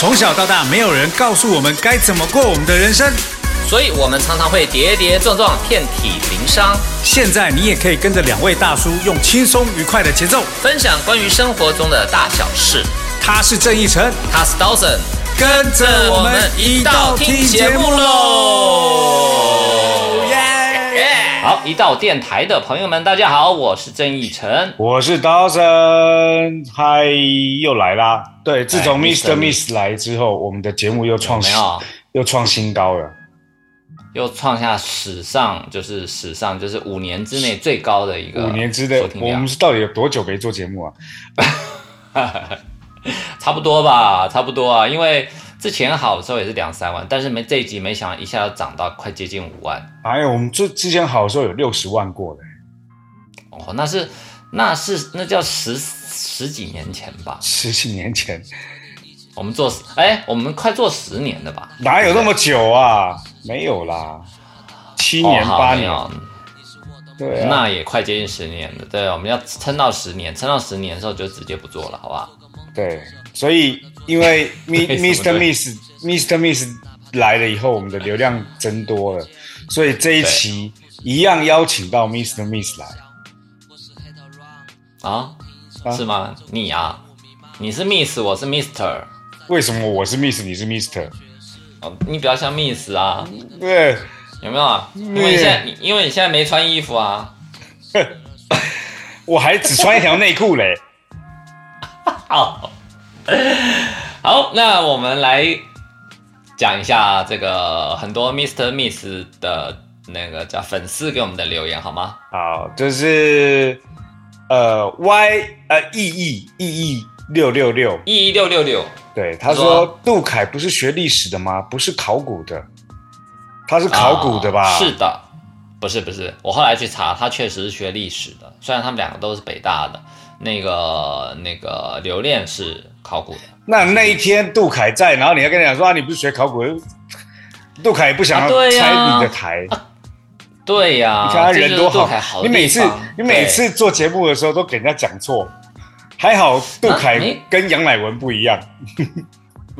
从小到大，没有人告诉我们该怎么过我们的人生。所以我们常常会跌跌撞撞，遍体鳞伤。现在你也可以跟着两位大叔，用轻松愉快的节奏，分享关于生活中的大小事。他是郑义成，他是 Dawson，跟着我们一道听节目喽！耶！好，一到电台的朋友们，大家好，我是郑义成，我是 Dawson，嗨，又来啦！对，自从 Mr. Miss 来之后，我们的节目又创没有，又创新高了。又创下史上就是史上就是五年之内最高的一个五年之内，我们是到底有多久没做节目啊？差不多吧，差不多啊。因为之前好的时候也是两三万，但是没这一集没想到一下要涨到快接近五万。哎呀，我们之之前好的时候有六十万过的。哦，那是那是那叫十十几年前吧？十几年前。我们做哎，我们快做十年了吧？哪有那么久啊？没有啦，七年八年。对，那也快接近十年了。对，我们要撑到十年，撑到十年的时候就直接不做了，好不好？对，所以因为 Mr. Miss Mr. Miss 来了以后，我们的流量增多了，所以这一期一样邀请到 Mr. Miss 来。啊？是吗？你啊？你是 Miss，我是 Mister。为什么我是 Miss，你是 Mister？哦，你比较像 Miss 啊？对，有没有啊？因为你现在，因为你现在没穿衣服啊。我还只穿一条内裤嘞。好，好，那我们来讲一下这个很多 Mister Miss 的那个叫粉丝给我们的留言好吗？好，就是呃 Y 呃 E E E E 六六六 E E 六六六。对，他说杜凯不是学历史的吗？不是考古的，他是考古的吧？是的，不是不是，我后来去查，他确实是学历史的。虽然他们两个都是北大的，那个那个刘恋是考古的。那那一天杜凯在，然后你要跟他讲说啊，你不是学考古，杜凯也不想要拆你的台。对呀，你看他人多好，你每次你每次做节目的时候都给人家讲错。还好杜凯跟杨乃文不一样，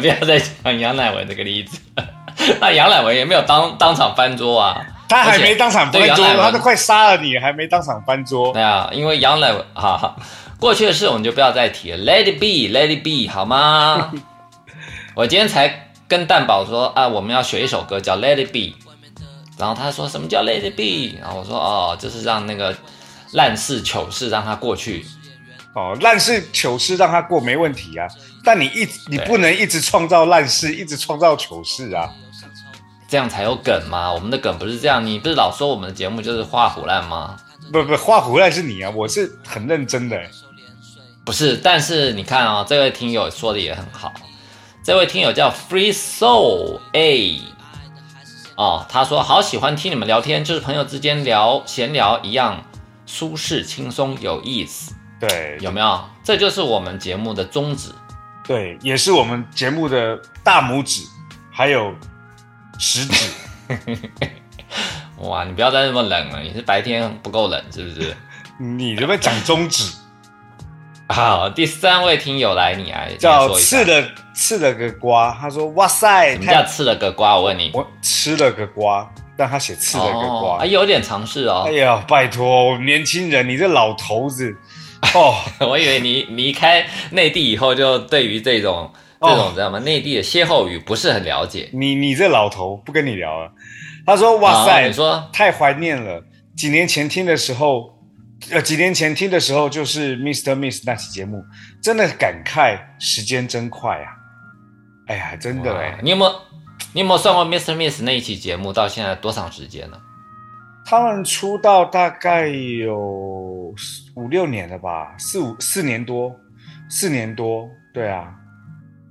不要再讲杨乃文这个例子。那杨乃文也没有当当场翻桌啊，他还没当场翻桌，他都快杀了你，还没当场翻桌。对啊，因为杨乃文哈，过去的事我们就不要再提。了，Let it be，Let it be，好吗？我今天才跟蛋宝说啊，我们要学一首歌叫 Let it be，然后他说什么叫 Let it be，然后我说哦，就是让那个烂事糗事让它过去。哦，烂事糗事让它过没问题啊，但你一你不能一直创造烂事，一直创造糗事啊，这样才有梗吗？我们的梗不是这样，你不是老说我们的节目就是画虎烂吗？不不，画虎烂是你啊，我是很认真的。不是，但是你看啊，这位听友说的也很好，这位听友叫 Free Soul A，哦，他说好喜欢听你们聊天，就是朋友之间聊闲聊一样，舒适轻松有意思。对，有没有？这就是我们节目的宗旨，对，也是我们节目的大拇指，还有食指。哇，你不要再那么冷了，你是白天不够冷是不是？你这边讲中指。好，第三位听友来，你来叫吃了吃了个瓜，他说哇塞，什么叫吃了个瓜？我问你，我吃了个瓜，但他写吃了个瓜，有点尝试哦。哎呀，拜托，年轻人，你这老头子。哦，我以为你离开内地以后，就对于这种这种知道吗？内地的歇后语不是很了解。你你这老头不跟你聊了。他说：“哇塞，你说太怀念了。几年前听的时候，呃，几年前听的时候就是 Mr. Miss 那期节目，真的感慨时间真快啊！哎呀，真的哎，你有没有你有没有算过 Mr. Miss 那一期节目到现在多长时间呢？”他们出道大概有五六年了吧，四五四年多，四年多，对啊，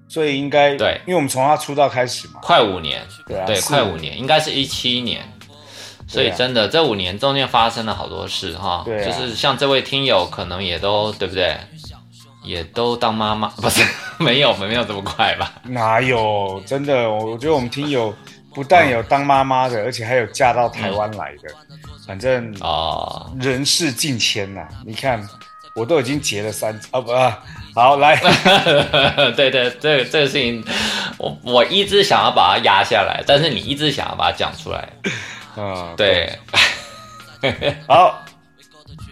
所以应该对，因为我们从他出道开始嘛，快五年，对啊，对，快五年，应该是一七年，所以真的这五年中间发生了好多事哈，对，就是像这位听友可能也都对不对，也都当妈妈，不是没有没有这么快吧？哪有？真的？我觉得我们听友不但有当妈妈的，而且还有嫁到台湾来的。反正啊，人事近千呐。你看，我都已经结了三啊不啊，好来，对 对，这个这个事情，我我一直想要把它压下来，但是你一直想要把它讲出来。嗯，对，好，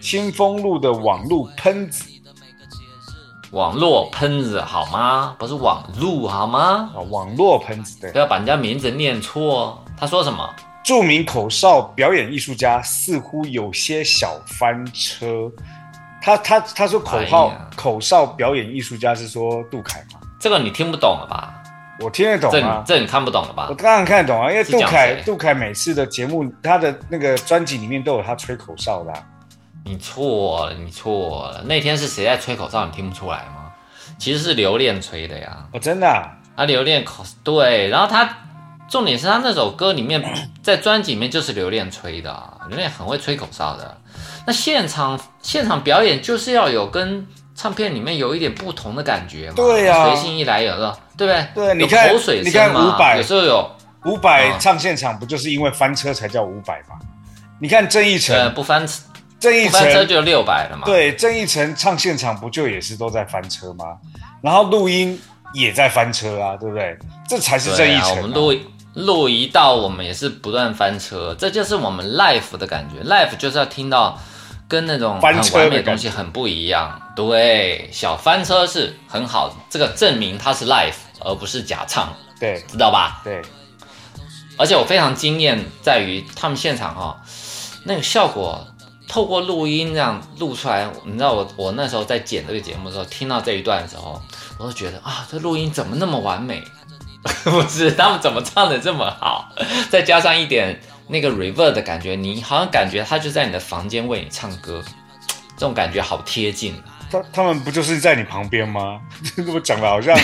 清风路的网路喷子网络喷子好吗？不是网路好吗？啊，网络喷子对不，要把人家名字念错。他说什么？著名口哨表演艺术家似乎有些小翻车。他他他说口号、哎口哨表演艺术家是说杜凯吗？这个你听不懂了吧？我听得懂这你啊，这你看不懂了吧我？当然看得懂啊，因为杜凯杜凯每次的节目，他的那个专辑里面都有他吹口哨的啊、你错了，你错了。那天是谁在吹口哨？你听不出来吗？其实是留恋吹的呀。哦，真的、啊，啊，刘恋口对，然后他重点是他那首歌里面，在专辑里面就是留恋吹的啊，刘恋很会吹口哨的。那现场现场表演就是要有跟唱片里面有一点不同的感觉嘛，对呀随性一来有的，对不对？对你看口水你看声嘛，500有时候有伍佰啊唱现场不就是因为翻车才叫五百吗？你看郑义呃成，不翻郑义成就六百了嘛，对郑义成唱现场不就也是都在翻车吗？然后录音也在翻车啊，对不对？这才是郑义成、我们录录一道，我们也是不断翻车，这就是我们 life 的感觉。life 就是要听到跟那种很翻车的完美的东西很不一样。对，小翻车是很好，这个证明它是 life 而不是假唱，对知道吧？对，而且我非常惊艳在于他们现场哈、那个效果。透过录音这样录出来，你知道我我那时候在剪这个节目的时候，听到这一段的时候，我都觉得啊，这录音怎么那么完美？不是他们怎么唱的这么好？再加上一点那个 reverb 的感觉，你好像感觉他就在你的房间为你唱歌，这种感觉好贴近。他他们不就是在你旁边吗？我讲的好像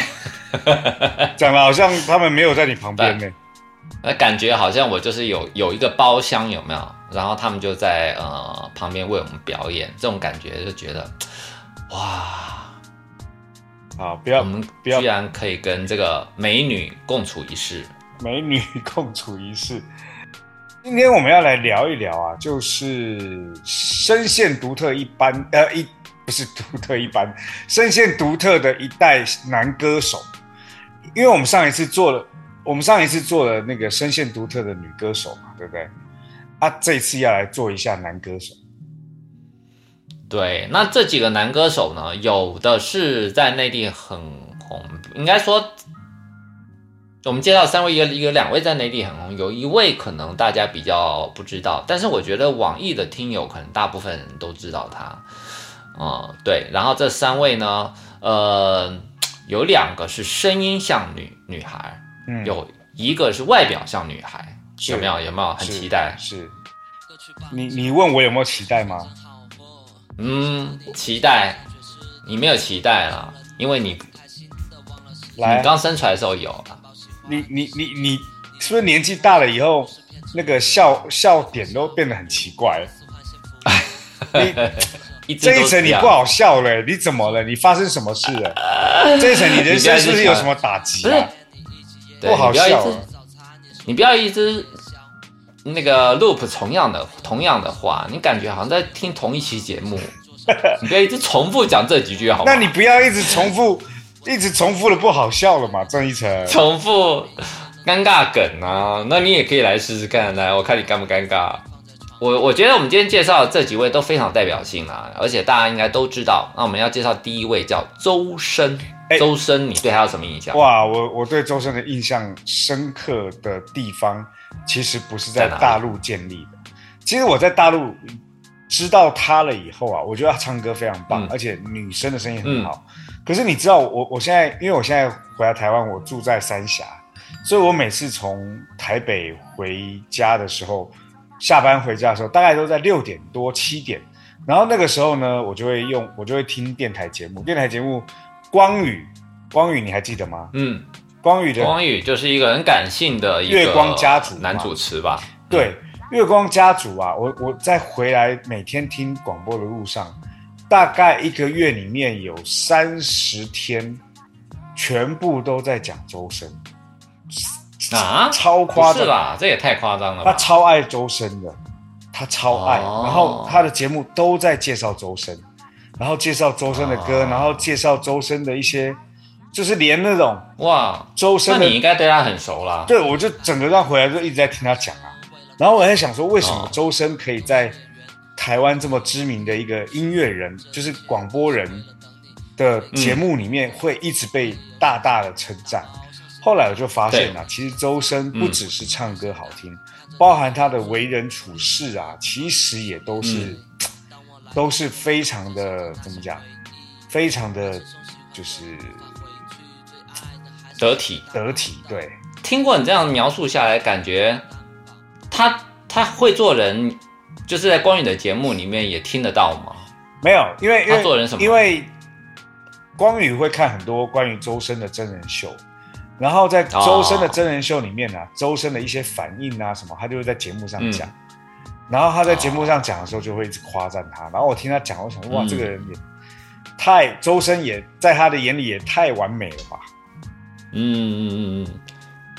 讲的好像他们没有在你旁边呢。那感觉好像我就是有有一个包厢，有没有？然后他们就在呃旁边为我们表演，这种感觉就觉得，哇，好，不要我们不要居然可以跟这个美女共处一室。美女共处一室。今天我们要来聊一聊啊，就是声线独特一般，呃，一不是独特一般，声线独特的一代男歌手。因为我们上一次做了，我们上一次做了那个声线独特的女歌手嘛，对不对？啊，这次要来做一下男歌手。对，那这几个男歌手呢，有的是在内地很红，应该说，我们介绍三位，一个一个两位在内地很红，有一位可能大家比较不知道，但是我觉得网易的听友可能大部分人都知道他，嗯，对，然后这三位呢，呃，有两个是声音像女女孩，嗯，有一个是外表像女孩，有没有？有没有很期待？是，你你问我有没有期待吗？嗯，期待，你没有期待啦，因为你来你，刚生出来的时候有啊，你你你你是不是年纪大了以后，那个笑笑点都变得很奇怪了？你这一层你不好笑了，你怎么了？你发生什么事了？这一层你人生是不是有什么打击啊？不好笑啊！你不要一直那个 loop 同样的同样的话，你感觉好像在听同一期节目，你不要一直重复讲这几句好吗？那你不要一直重复，一直重复的不好笑了嘛？郑一成，重复尴尬梗啊，那你也可以来试试看，来我看你尴不尴尬。我我觉得我们今天介绍的这几位都非常有代表性啊，而且大家应该都知道。那我们要介绍第一位叫周深，哎周深，你对他有什么印象？哇，我我对周深的印象深刻的地方，其实不是在大陆建立的。其实我在大陆知道他了以后啊，我觉得他唱歌非常棒，嗯而且女生的声音很好。可是你知道我我现在，因为我现在回来台湾，我住在三峡，所以我每次从台北回家的时候，下班回家的时候，大概都在六点多七点。然后那个时候呢，我就会用我就会听电台节目，电台节目光宇，光宇你还记得吗？嗯，光宇的光宇就是一个很感性的一个月光家族男主持吧？对，月光家族啊，我我在回来每天听广播的路上，大概一个月里面有三十天，全部都在讲周深，啊，超夸张，不是吧？这也太夸张了他？超爱周深的，他超爱，哦。然后他的节目都在介绍周深，然后介绍周深的歌，哦。然后介绍周深的一些，就是连那种哇，周深的那你应该对他很熟啦。对，我就整个让回来就一直在听他讲啊。然后我在想说，为什么哦。周深可以在台湾这么知名的一个音乐人，就是广播人的节目里面，会一直被大大的称赞？后来我就发现啊，其实周深不只是唱歌好听，包含他的为人处事啊，其实也都是、嗯都是非常的怎么讲，非常的就是得体。得体。对，听过你这样描述下来，感觉他他会做人，就是在光宇的节目里面也听得到吗？没有，因为因为他做人什么因为光宇会看很多关于周深的真人秀，然后在周深的真人秀里面呢、啊，周深的一些反应啊什么，他就会在节目上讲。然后他在节目上讲的时候，就会一直夸赞他。然后我听他讲，我想哇，嗯这个人也太周深也在他的眼里也太完美了吧？嗯嗯嗯嗯。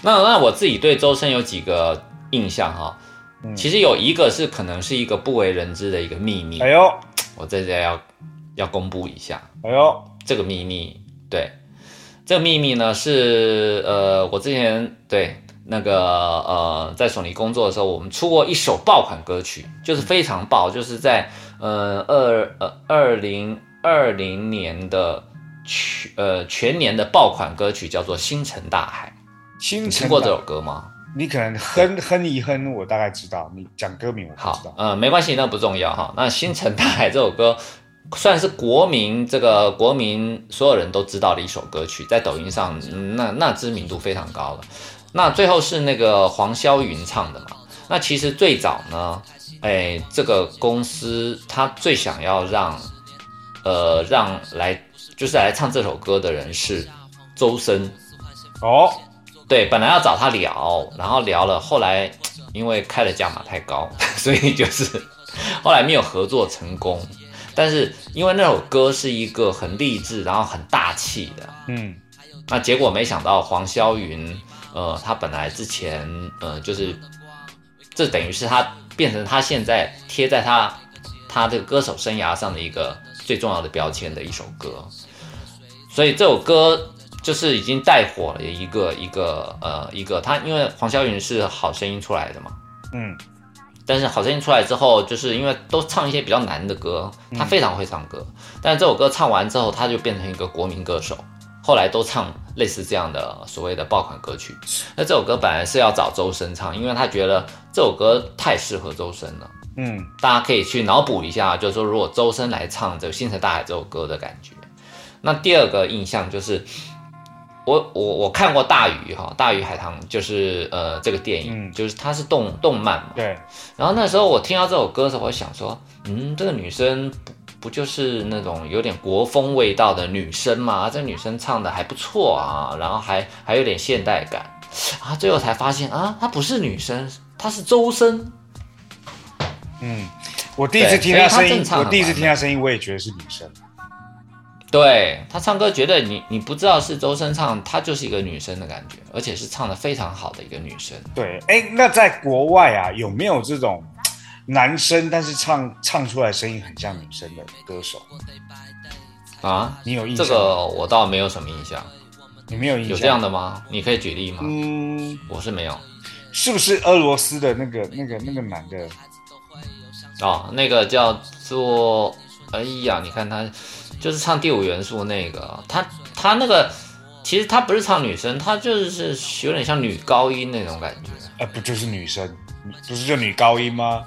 那那我自己对周深有几个印象哈，嗯其实有一个是可能是一个不为人知的一个秘密，哎呦，我在这要要公布一下。哎呦，这个秘密，对，这个秘密呢是呃，我之前对那个呃，在索尼工作的时候，我们出过一首爆款歌曲，就是非常爆，就是在呃二呃二零二零年的全呃全年的爆款歌曲，叫做《星辰大海》。星辰你听过这首歌吗？你可能哼哼一哼，我大概知道。你讲歌名我不知道，。嗯呃，没关系，那不重要哈。那《星辰大海》这首歌 算是国民这个国民所有人都知道的一首歌曲，在抖音上、嗯那那知名度非常高了。那最后是那个黄霄云唱的嘛？那其实最早呢，哎，这个公司他最想要让呃让来就是来唱这首歌的人是周深。哦，对，本来要找他聊，然后聊了，后来因为开的价码太高，所以就是后来没有合作成功。但是因为那首歌是一个很励志，然后很大气的，嗯，那结果没想到黄霄云，呃，他本来之前，呃，就是这等于是他变成他现在贴在他他这个歌手生涯上的一个最重要的标签的一首歌，所以这首歌就是已经带火了一个一个呃一个他，因为黄霄云是好声音出来的嘛，嗯，但是好声音出来之后，就是因为都唱一些比较难的歌，他非常会唱歌。但是这首歌唱完之后，他就变成一个国民歌手，后来都唱类似这样的所谓的爆款歌曲。那这首歌本来是要找周深唱，因为他觉得这首歌太适合周深了。嗯，大家可以去脑补一下，就是说如果周深来唱这个《星辰大海》这首歌的感觉。那第二个印象就是，我我我看过《大鱼》哈，《大鱼海棠》就是呃这个电影，嗯就是它是动动漫嘛。对，然后那时候我听到这首歌的时候，我想说，嗯，这个女生不不就是那种有点国风味道的女生嘛？这女生唱的还不错啊，然后还还有点现代感啊。最后才发现啊，她不是女生，她是周深。嗯，我第一次听他声音我第一次听他声音，我也觉得是女生。对他唱歌，觉得你你不知道是周深唱，她就是一个女生的感觉，而且是唱的非常好的一个女生。对，哎，那在国外啊，有没有这种男生但是唱唱出来声音很像女生的歌手？啊，你有印象？这个我倒没有什么印象，你没有印象？有这样的吗？你可以举例吗？嗯，我是没有。是不是俄罗斯的那个那个那个男的？哦，那个叫做，哎呀，你看他就是唱第五元素那个，他他那个其实他不是唱女生，他就是有点像女高音那种感觉，呃，不就是女生？不是就女高音吗？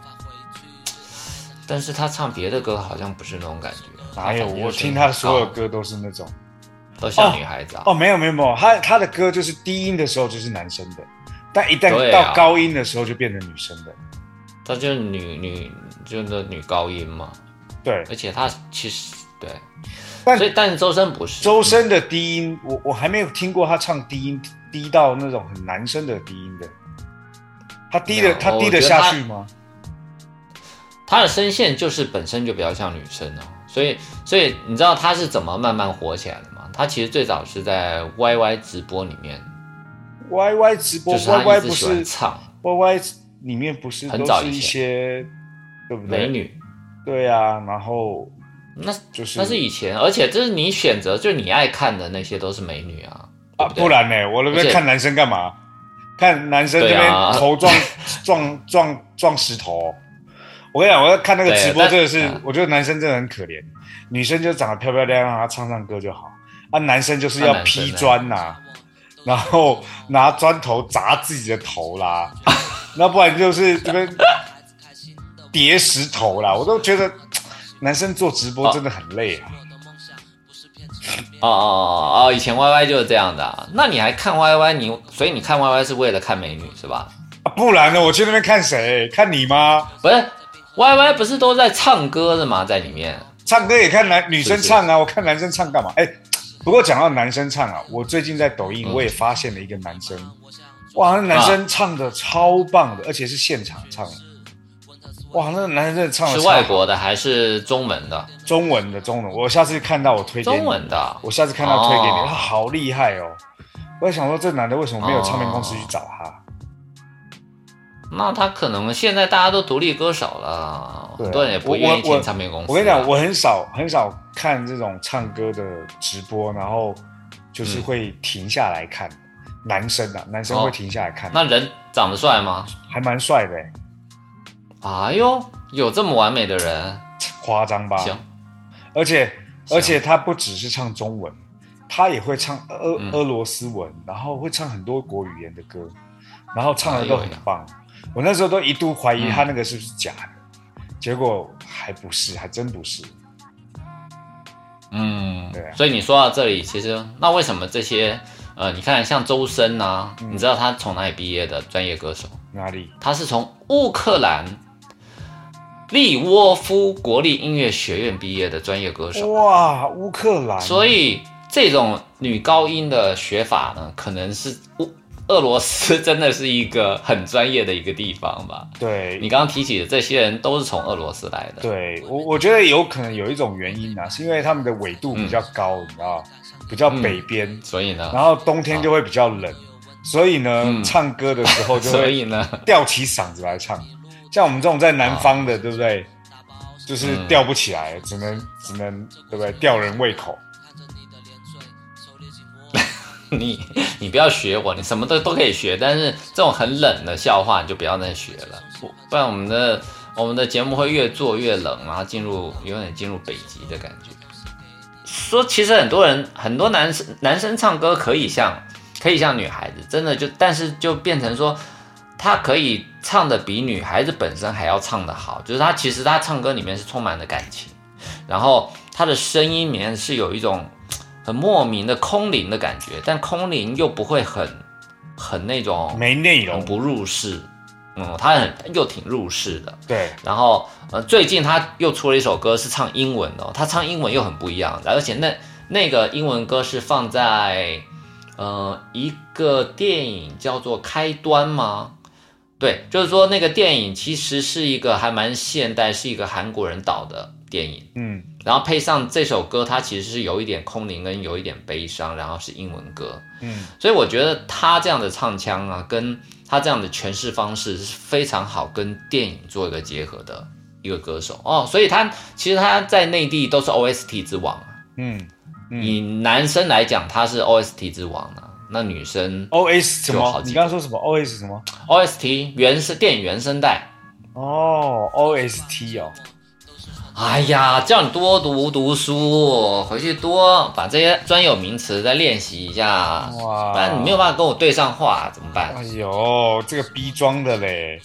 但是他唱别的歌好像不是那种感觉。哪有？我听他所有歌都是那种。都像女孩子啊。哦，没有没有没有，他他的歌就是低音的时候就是男生的，但一旦到高音的时候就变成女生的。她就是女女就是女高音嘛，对，而且她其实对，但所以但是周深不是周深的低音，我我还没有听过他唱低音低到那种很男生的低音的。他低的他低得下去吗？他的声线就是本身就比较像女生哦，所以所以你知道他是怎么慢慢火起来的吗？他其实最早是在 YY 直播里面，Y Y 直播就是不一直喜欢是唱 Y Y 里面不是很早一些对不对？美女，对啊，然后那就是那是以前，而且这是你选择，就你爱看的那些都是美女啊。啊，不然呢？我那边看男生干嘛？看男生这边对啊头撞 撞撞撞石头。我跟你讲，我要看那个直播，但真的是嗯，我觉得男生真的很可怜，女生就长得漂漂亮亮，让她唱唱歌就好。啊，男生就是要劈那男生呢砖呐、然后拿砖头砸自己的头啦，那不然就是这边叠石头啦。我都觉得男生做直播真的很累啊。哦哦哦哦，以前 Y Y 就是这样的、啊。那你还看 Y Y？你所以你看 Y Y 是为了看美女是吧？啊不然呢？我去那边看谁？看你吗？不是 Y Y 不是都在唱歌的吗？在里面唱歌也看男女生是是唱啊，我看男生唱干嘛？哎，不过讲到男生唱啊，我最近在抖音嗯我也发现了一个男生，哇，那男生唱的超棒的，而且是现场唱，哇，那个男的唱的是外国的还是中文的？中文的中文，我下次看到我推荐中，文的啊。我下次看到推给你，哦他好厉害哦。我在想说，这男的为什么没有唱片公司去找他？那他可能现在大家都独立歌手了，对啊很多人也不我愿意我进唱片公司啊。我跟你讲，我很少很少看这种唱歌的直播，然后就是会停下来看。男生啊，男生会停下来看，哦那人长得帅吗？还蛮帅的欸，哎呦，有这么完美的人？夸张吧？行，而且而且他不只是唱中文，他也会唱俄嗯俄罗斯文，然后会唱很多国语言的歌，然后唱的都很棒。我那时候都一度怀疑他那个是不是假的，结果还不是，还真不是。嗯对啊，所以你说到这里，其实那为什么这些呃，你看像周深啊，嗯你知道他从哪里毕业的专业歌手？哪里？他是从乌克兰利沃夫国立音乐学院毕业的专业歌手。哇，乌克兰！所以这种女高音的学法呢，可能是乌俄罗斯真的是一个很专业的一个地方吧。对你刚刚提起的这些人都是从俄罗斯来的。对我我觉得有可能有一种原因啊，是因为他们的纬度比较高，你知道，比较北边，所以呢，然后冬天就会比较冷，所以呢，嗯唱歌的时候就会 所以呢，吊起嗓子来唱。像我们这种在南方的，对不对？就是嗯吊不起来，只能只能对不对？吊人胃口。你你不要学我，你什么都都可以学，但是这种很冷的笑话你就不要再学了，不不然我们的我们的节目会越做越冷，然后进入有点进入北极的感觉。说其实很多人很多男生男生唱歌可以像可以像女孩子，真的就但是就变成说他可以唱的比女孩子本身还要唱的好，就是他其实他唱歌里面是充满了感情，然后他的声音里面是有一种很莫名的空灵的感觉，但空灵又不会很很那种没内容，不入世，嗯，他很又挺入世的。对，然后呃，最近他又出了一首歌是唱英文的、哦，他唱英文又很不一样，而且那那个英文歌是放在呃一个电影叫做《开端》吗？对，就是说那个电影其实是一个还蛮现代，是一个韩国人导的电影，嗯，然后配上这首歌，它其实是有一点空灵跟有一点悲伤，然后是英文歌，嗯，所以我觉得他这样的唱腔啊，跟他这样的诠释方式是非常好跟电影做一个结合的一个歌手。哦，所以他其实他在内地都是 OST 之王啊，嗯嗯。以男生来讲他是 OST 之王啊，那女生，OS 什么？你刚刚说什么？OS 什么？OST 原声电影原声带。哦，OST 哦，哎呀，叫你多读读书，回去多把这些专有名词再练习一下，哇不然你没有办法跟我对上话，怎么办？哎呦，这个逼装的嘞，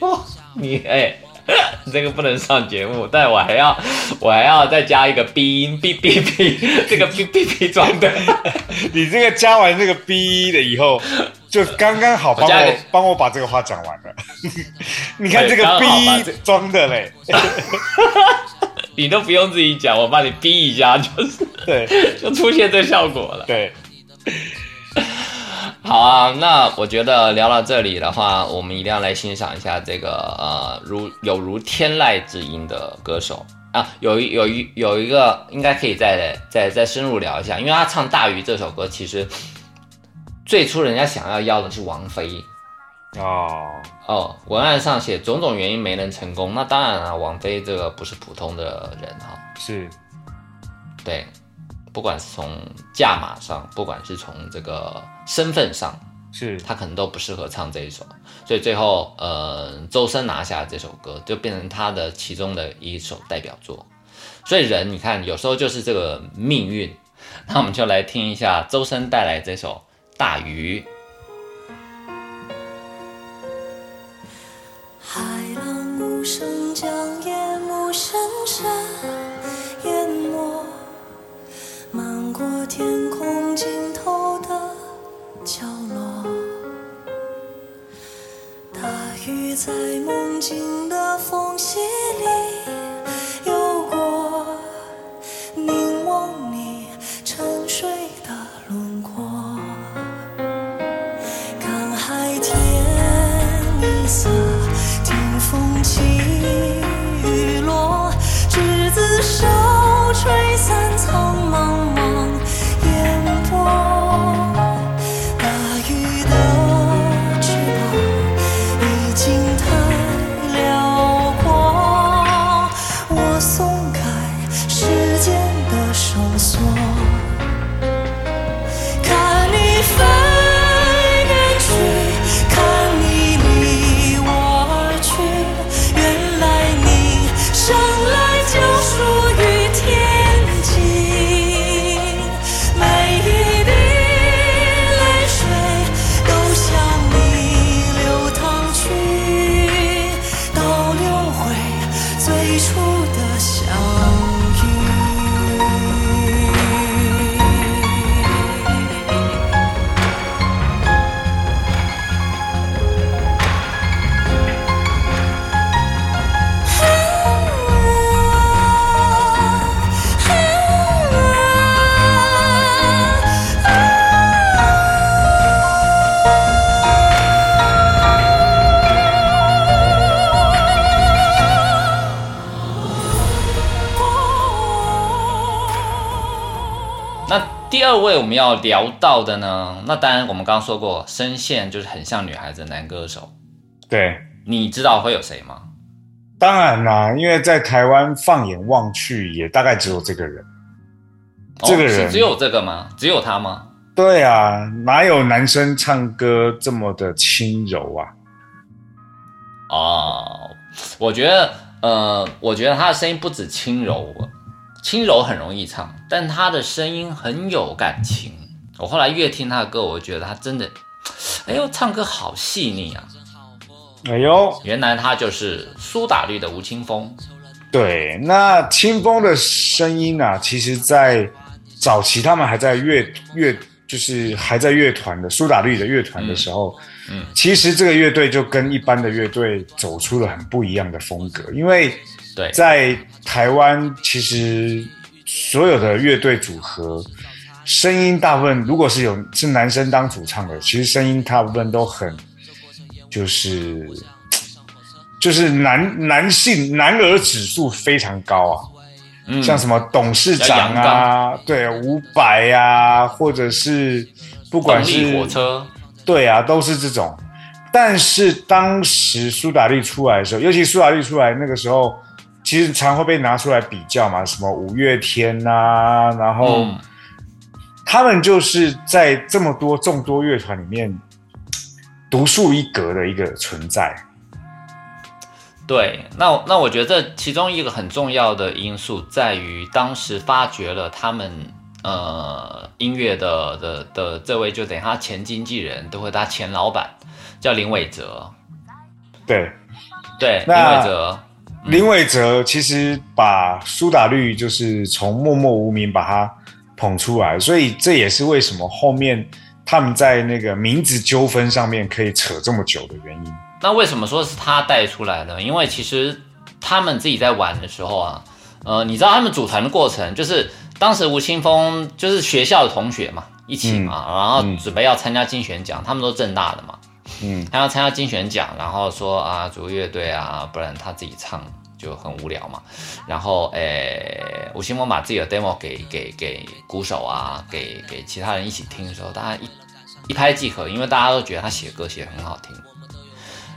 哦 你哎，你 这个不能上节目，但我还要我还要再加一个逼音，逼逼逼，这个逼逼逼装的，你这个加完这个逼的以后，就刚刚好帮我帮我把这个话讲完了。你看这个对刚好把这逼装的嘞，你都不用自己讲，我帮你逼一下，就是对就出现这效果了。对，好啊，那我觉得聊到这里的话，我们一定要来欣赏一下这个呃，如有如天籁之音的歌手。啊，有一有一有一个应该可以再再再深入聊一下，因为他唱《大鱼》这首歌，其实最初人家想要邀的是王菲，哦，哦，文案上写种种原因没能成功。那当然啊，王菲这个不是普通的人哈，是。对，不管是从价码上，不管是从这个身份上，是，他可能都不适合唱这一首。所以最后，呃，周深拿下这首歌，就变成他的其中的一首代表作。所以人，你看，有时候就是这个命运。那我们就来听一下周深带来这首《大鱼》。海浪无声将夜幕深深天空尽头的角落。大鱼在梦境的缝隙里游过，凝望你沉睡的轮廓。看海天一色，听风起要聊到的呢，那当然我们刚刚说过，声线就是很像女孩子的男歌手，对，你知道会有谁吗？当然啦，因为在台湾放眼望去，也大概只有这个人。这个哦、人是只有这个吗？只有他吗？对啊，哪有男生唱歌这么的轻柔啊？哦，我觉得，呃，我觉得他的声音不止轻柔，轻柔很容易唱，但他的声音很有感情。我后来越听他的歌，我觉得他真的，哎呦，唱歌好细腻啊！哎呦，原来他就是苏打绿的吴青峰。对，那清风的声音啊，其实在早期他们还在乐乐，就是还在乐团的苏打绿的乐团的时候，嗯嗯其实这个乐队就跟一般的乐队走出了很不一样的风格，因为对，在台湾，其实所有的乐队组合声音大部分如果是有是男生当主唱的，其实声音大部分都很就是就是男男性男儿指数非常高啊，嗯，像什么董事长啊，对伍佰呀，或者是不管是火车，对啊，都是这种。但是当时苏打绿出来的时候，尤其苏打绿出来那个时候，其实常会被拿出来比较嘛，什么五月天啊，然后嗯他们就是在这么多众多乐团里面独树一格的一个存在。对，那那我觉得这其中一个很重要的因素在于，当时发掘了他们呃音乐的的的这位，就等于他前经纪人，都会他前老板叫林伟哲，对，对，林伟哲，林伟哲其实把苏打绿就是从默默无名把他捧出来，所以这也是为什么后面他们在那个名字纠纷上面可以扯这么久的原因。那为什么说是他带出来呢？因为其实他们自己在玩的时候啊，呃，你知道他们组团的过程，就是当时吴青峰就是学校的同学嘛，一起嘛，然后准备要参加金选奖，他们都正大的嘛，嗯，他要参加金选奖，然后说啊组乐队啊，不然他自己唱就很无聊嘛。然后诶，吴青峰把自己的 demo 给给给鼓手啊，给给其他人一起听的时候，大家一一拍即合，因为大家都觉得他写歌写得很好听。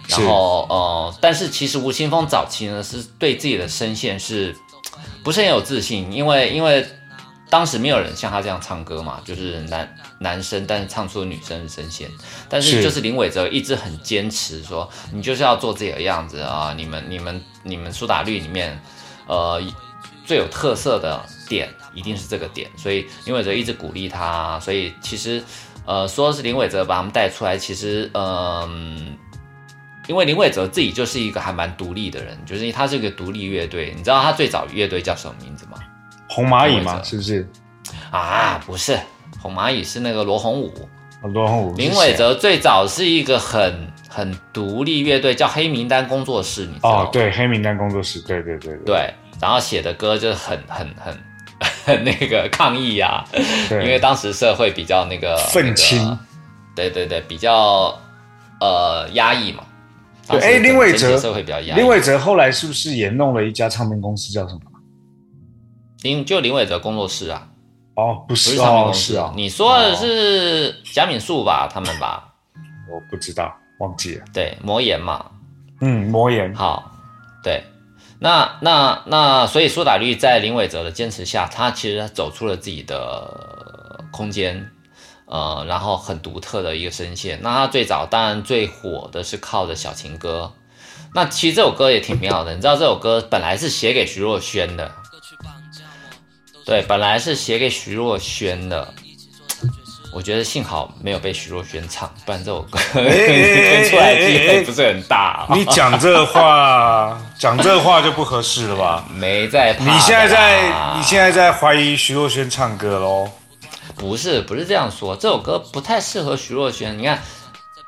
然后呃，但是其实吴青峰早期呢是对自己的声线是不是很有自信，因为因为当时没有人像他这样唱歌嘛，就是男男生，但是唱出了女生的声线。但是是就是林伟哲一直很坚持说，你就是要做自己的样子啊！你们你们你们苏打绿里面，呃，最有特色的点一定是这个点，所以林伟哲一直鼓励他。所以其实呃，说是林伟哲把他们带出来，其实嗯。因为林伟哲自己就是一个还蛮独立的人，就是他是一个独立乐队。你知道他最早乐队叫什么名字吗？红蚂蚁嘛，是不是？啊，不是，红蚂蚁是那个罗红武。罗红武，林伟哲最早是一个很很独立乐队，叫黑名单工作室，你知道吗？哦，对，黑名单工作室，对对对对，对，然后写的歌就是很很很很那个抗议呀、对因为当时社会比较那个愤青，那个对对对，比较呃压抑嘛。哎林伟哲社会比较压抑。林伟哲后来是不是也弄了一家唱片公司，叫什么？林就林伟哲工作室啊，哦，不不是是唱片哦，公司是啊，你说的是贾敏树吧？他们吧？我不知道，忘记了。对，魔岩嘛。嗯，魔岩，好，对，那那那，所以苏打绿在林伟哲的坚持下，他其实走出了自己的空间，呃，然后很独特的一个声线。那他最早当然最火的是靠着小情歌，那其实这首歌也挺妙的，你知道这首歌本来是写给徐若瑄的，对，本来是写给徐若瑄的。我觉得幸好没有被徐若瑄唱，不然这首歌哎 哎出来机会不是很大、啊。你讲这话，讲这话就不合适了吧？没在怕。你现在在，你现在在怀疑徐若瑄唱歌喽？不是不是这样说，这首歌不太适合徐若瑄。你看，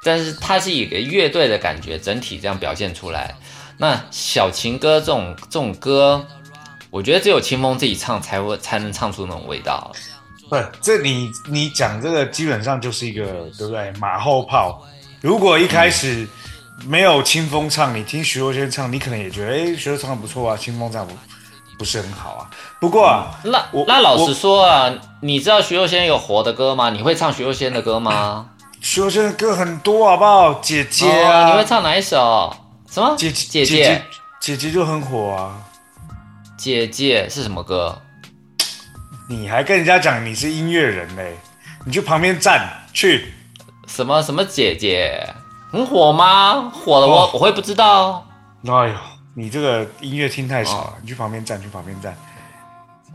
但是它是以一个乐队的感觉，整体这样表现出来。那小情歌这种这种歌，我觉得只有清风自己唱才会才能唱出那种味道。不，这你你讲这个基本上就是一个对不对？马后炮。如果一开始没有清风唱，你听徐若瑄唱，你可能也觉得，哎，徐若瑄唱的不错啊，清风唱不不是很好啊。不过啊，那我那老实说啊，你知道徐若瑄有火的歌吗？你会唱徐若瑄的歌吗？徐若瑄的歌很多，好不好？姐姐啊，哦，你会唱哪一首？什么？姐姐姐姐姐姐就很火啊。姐姐是什么歌？你还跟人家讲你是音乐人嘞？你去旁边站去。什么什么姐姐？很火吗？火了我、哦我会不知道。哎呦，你这个音乐听太少了，你去旁边站，去旁边站。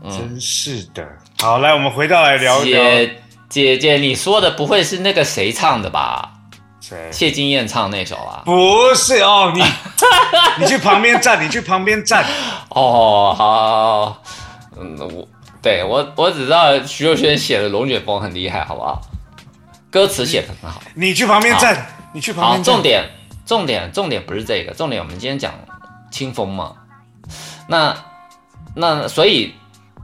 真是的。好，来，我们回到来聊一聊姐姐姐，你说的不会是那个谁唱的吧？谁？谢金燕唱那首啊？不是哦，你 你去旁边站，你去旁边站。哦，好，嗯，我对我我只知道徐若瑄写的《龙卷风》很厉害，好不好？歌词写的很好。你去旁边站，你去旁，边站。重点重点重点不是这个，重点我们今天讲清风嘛。那那所以，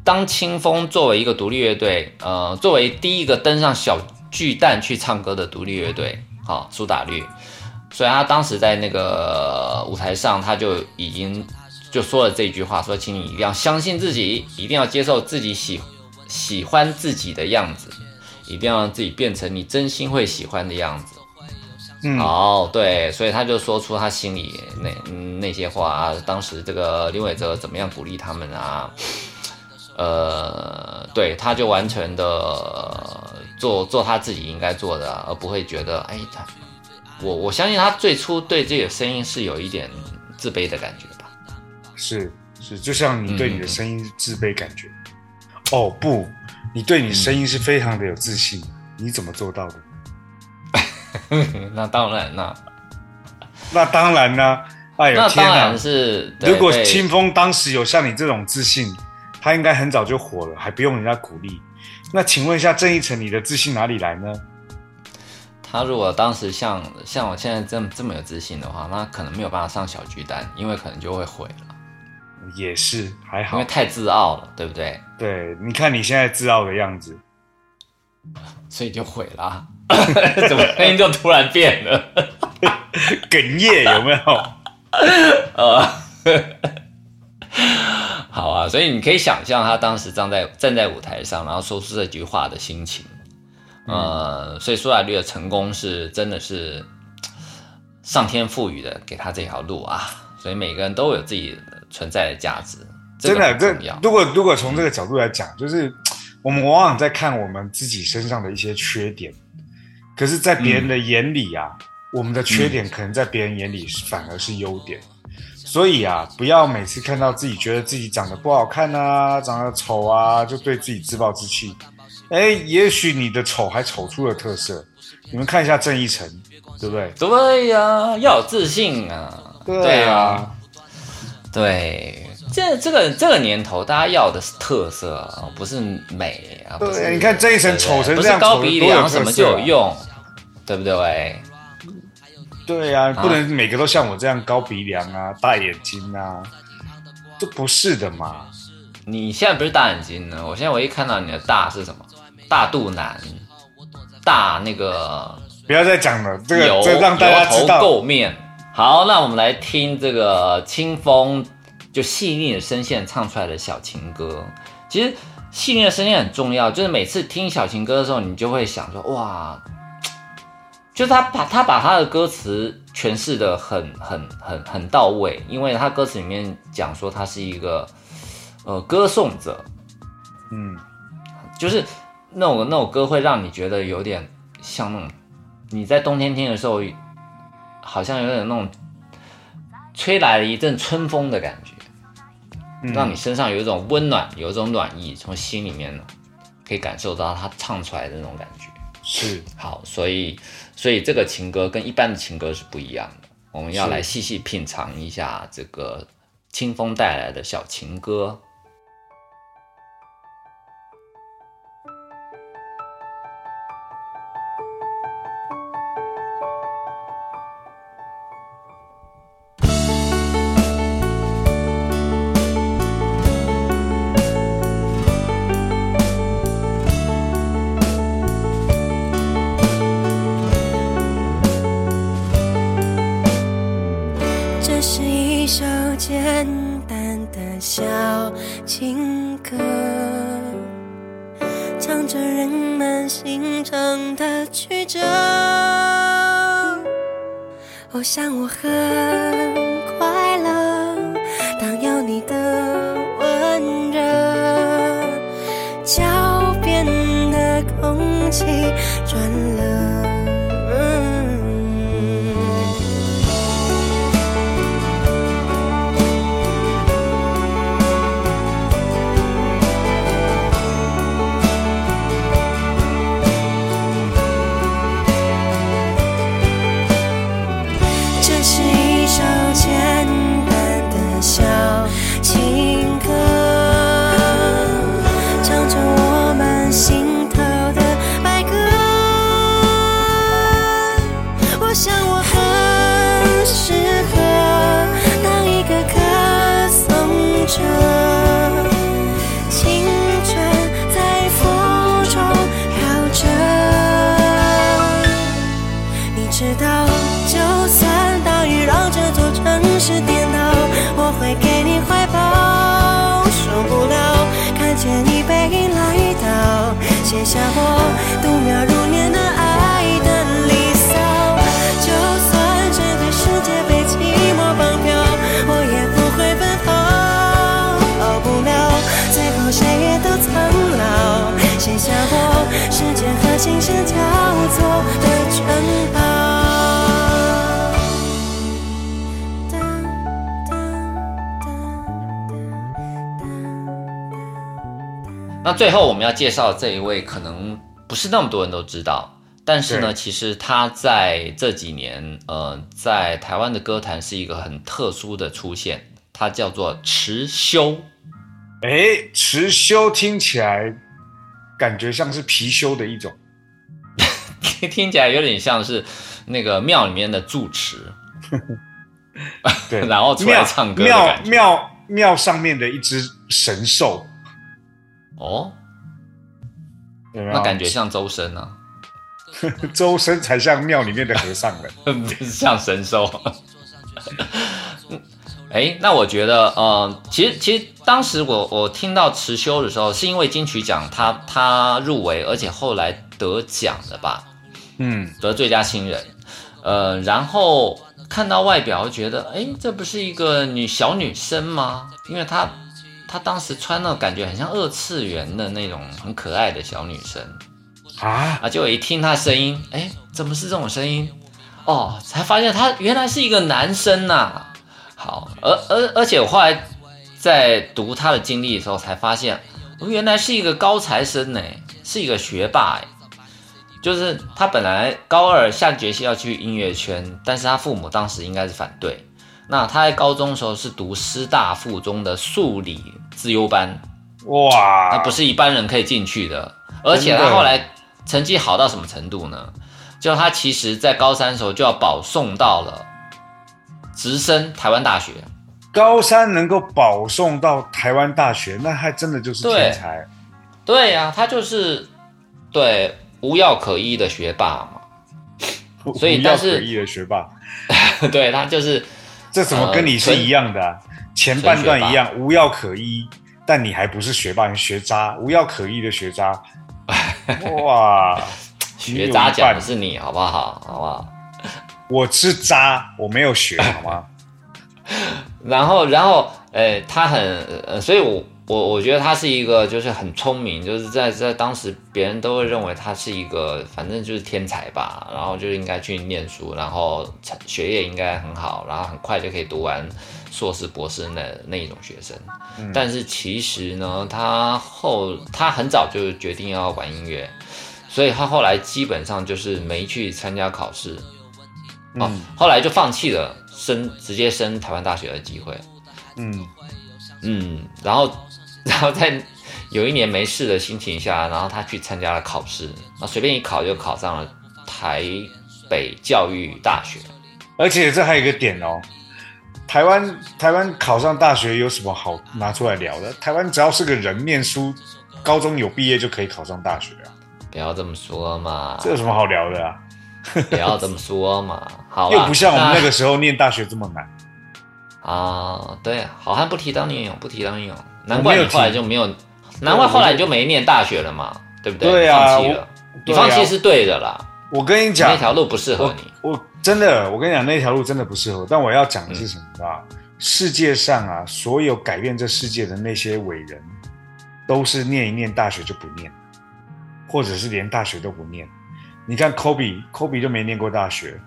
当清风作为一个独立乐队，呃，作为第一个登上小巨蛋去唱歌的独立乐队，好、苏打绿，所以他当时在那个舞台上，他就已经就说了这句话，说，请你一定要相信自己，一定要接受自己喜喜欢自己的样子，一定要让自己变成你真心会喜欢的样子。嗯哦，对，所以他就说出他心里那嗯那些话啊，当时这个林伟哲怎么样鼓励他们啊？呃，对，他就完全的做做他自己应该做的啊，而不会觉得哎，他我我相信他最初对自己的声音是有一点自卑的感觉吧。是是，就像你对你的嗯声音自卑感觉。哦不，你对你声音是非常的有自信，你怎么做到的？那当然啦，那当然啦，哎呦那天哪当然！是，如果清风当时有像你这种自信，他应该很早就火了，还不用人家鼓励。那请问一下郑一成，你的自信哪里来呢？他如果当时像像我现在这么这么有自信的话，那可能没有办法上小巨蛋，因为可能就会毁了，也是还好因为，太自傲了，对不对？对，你看你现在自傲的样子，所以就毁了啊。怎么声音就突然变了？哽咽有没有？呃，好啊，所以你可以想象他当时站在站在舞台上，然后说出这句话的心情。呃，所以苏打绿的成功是真的是上天赋予的给他这条路啊，所以每个人都有自己存在的价值，这个真的，这很重要。如果如果从这个角度来讲，就是我们往往在看我们自己身上的一些缺点，可是，在别人的眼里啊，我们的缺点可能在别人眼里反而是优点。所以啊，不要每次看到自己觉得自己长得不好看啊，长得丑啊，就对自己自暴自弃。哎，也许你的丑还丑出了特色。你们看一下郑义成，对不对？对呀、要有自信啊。对啊，对，这这个这个年头，大家要的是特色啊，不是美啊。不是对你看郑一层丑成这样高鼻梁什么就有用，对不对？对啊，不能每个都像我这样高鼻梁啊、大眼睛啊，这不是的嘛。你现在不是大眼睛呢，我现在唯一看到你的大是什么？大肚腩，大那个不要再讲了，这个油这让大家知道。垢面。好，那我们来听这个清风就细腻的声线唱出来的小情歌。其实细腻的声线很重要，就是每次听小情歌的时候，你就会想说，哇，就是他把他把他的歌词诠释的很很很很到位，因为他歌词里面讲说他是一个呃歌颂者，嗯，就是那种那种歌会让你觉得有点像那种你在冬天听的时候，好像有点那种吹来了一阵春风的感觉，嗯。让你身上有一种温暖，有一种暖意，从心里面呢可以感受到他唱出来的那种感觉。是。好，所以所以这个情歌跟一般的情歌是不一样的，我们要来细细品尝一下这个清风带来的小情歌。写下我度秒如年的爱的离骚。就算整个世界被寂寞绑票，我也不会奔跑。逃不了，最后谁也都苍老，写下我时间和琴声跳那最后我们要介绍这一位，可能不是那么多人都知道，但是呢，其实他在这几年，呃，在台湾的歌坛是一个很特殊的出现，他叫做池修。哎，持修听起来感觉像是貔貅的一种。听起来有点像是那个庙里面的住持，对，然后出来唱歌的庙庙庙上面的一只神兽，哦，有没有那感觉像周深啊，周深才像庙里面的和尚呢。像神兽。哎，那我觉得，呃，其实其实当时我我听到池修的时候，是因为金曲奖他他入围，而且后来得奖了吧，嗯，得最佳新人。呃，然后看到外表觉得，哎，这不是一个女小女生吗？因为她她当时穿的感觉很像二次元的那种很可爱的小女生啊，啊，结果一听她声音，哎，怎么是这种声音？哦，才发现他原来是一个男生呐、好，而而而且我后来在读他的经历的时候，才发现，哦原来是一个高材生呢，是一个学霸哎。就是他本来高二下决心要去音乐圈，但是他父母当时应该是反对。那他在高中的时候是读师大附中的数理自优班，哇，那不是一般人可以进去的。而且他后来成绩好到什么程度呢？就他其实在高三的时候就要保送到了直升台湾大学。高三能够保送到台湾大学，那还真的就是天才。对呀、他就是对无药可医的学霸嘛。所以无药但是可医的学霸，对他就是这怎么跟你是一样的、啊？前半段一样，无药可医，但你还不是学霸，你学渣，无药可医的学渣。哇，学渣讲的是你，好不好？好不好？我是渣，我没有学，好吗？然后，然后，呃，他很，呃，所以我我我觉得他是一个就是很聪明，就是在在当时别人都会认为他是一个反正就是天才吧，然后就应该去念书，然后成学业应该很好，然后很快就可以读完硕士、博士那那一种学生。但是其实呢，他后他很早就决定要玩音乐，所以他后来基本上就是没去参加考试，哦，后来就放弃了升直接升台湾大学的机会。嗯，嗯，然后，然后在有一年没事的心情下，然后他去参加了考试，然后随便一考就考上了台北教育大学。而且这还有一个点哦，台湾台湾考上大学有什么好拿出来聊的？台湾只要是个人念书，高中有毕业就可以考上大学啊，不要这么说嘛这，有什么好聊的啊？不要这么说嘛，好又不像我们那那个时候念大学这么难。啊，对，好汉不提当年勇，不提当年勇，难怪你后来就没有，难怪后来你就没念大学了嘛，对不对？对啊你放弃了，你放弃是对的啦，我跟你讲那讲，条路不适合你。我真的，我跟你讲，那条路真的不适合。但我要讲的是什么？你知道？世界上啊，所有改变这世界的那些伟人，都是念一念大学就不念，或者是连大学都不念。你看科比，科比就没念过大学。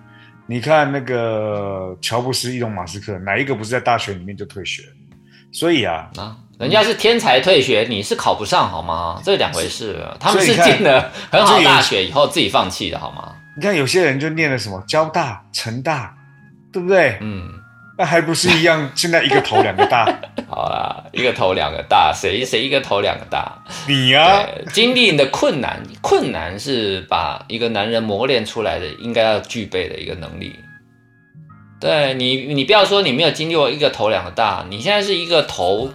你看那个乔布斯、伊隆马斯克，哪一个不是在大学里面就退学？所以啊，啊，人家是天才退学，你是考不上好吗？这两回事。他们是进了很好大学以后自己放弃的好吗？你看有些人就念了什么交大、成大，对不对？嗯，那还不是一样？现在一个头两个大，好啦，一个头两个大，谁谁一个头两个大？你啊，经历的困难，困难是把一个男人磨练出来的应该要具备的一个能力。对你，你不要说你没有经历过一个头两个大，你现在是一个头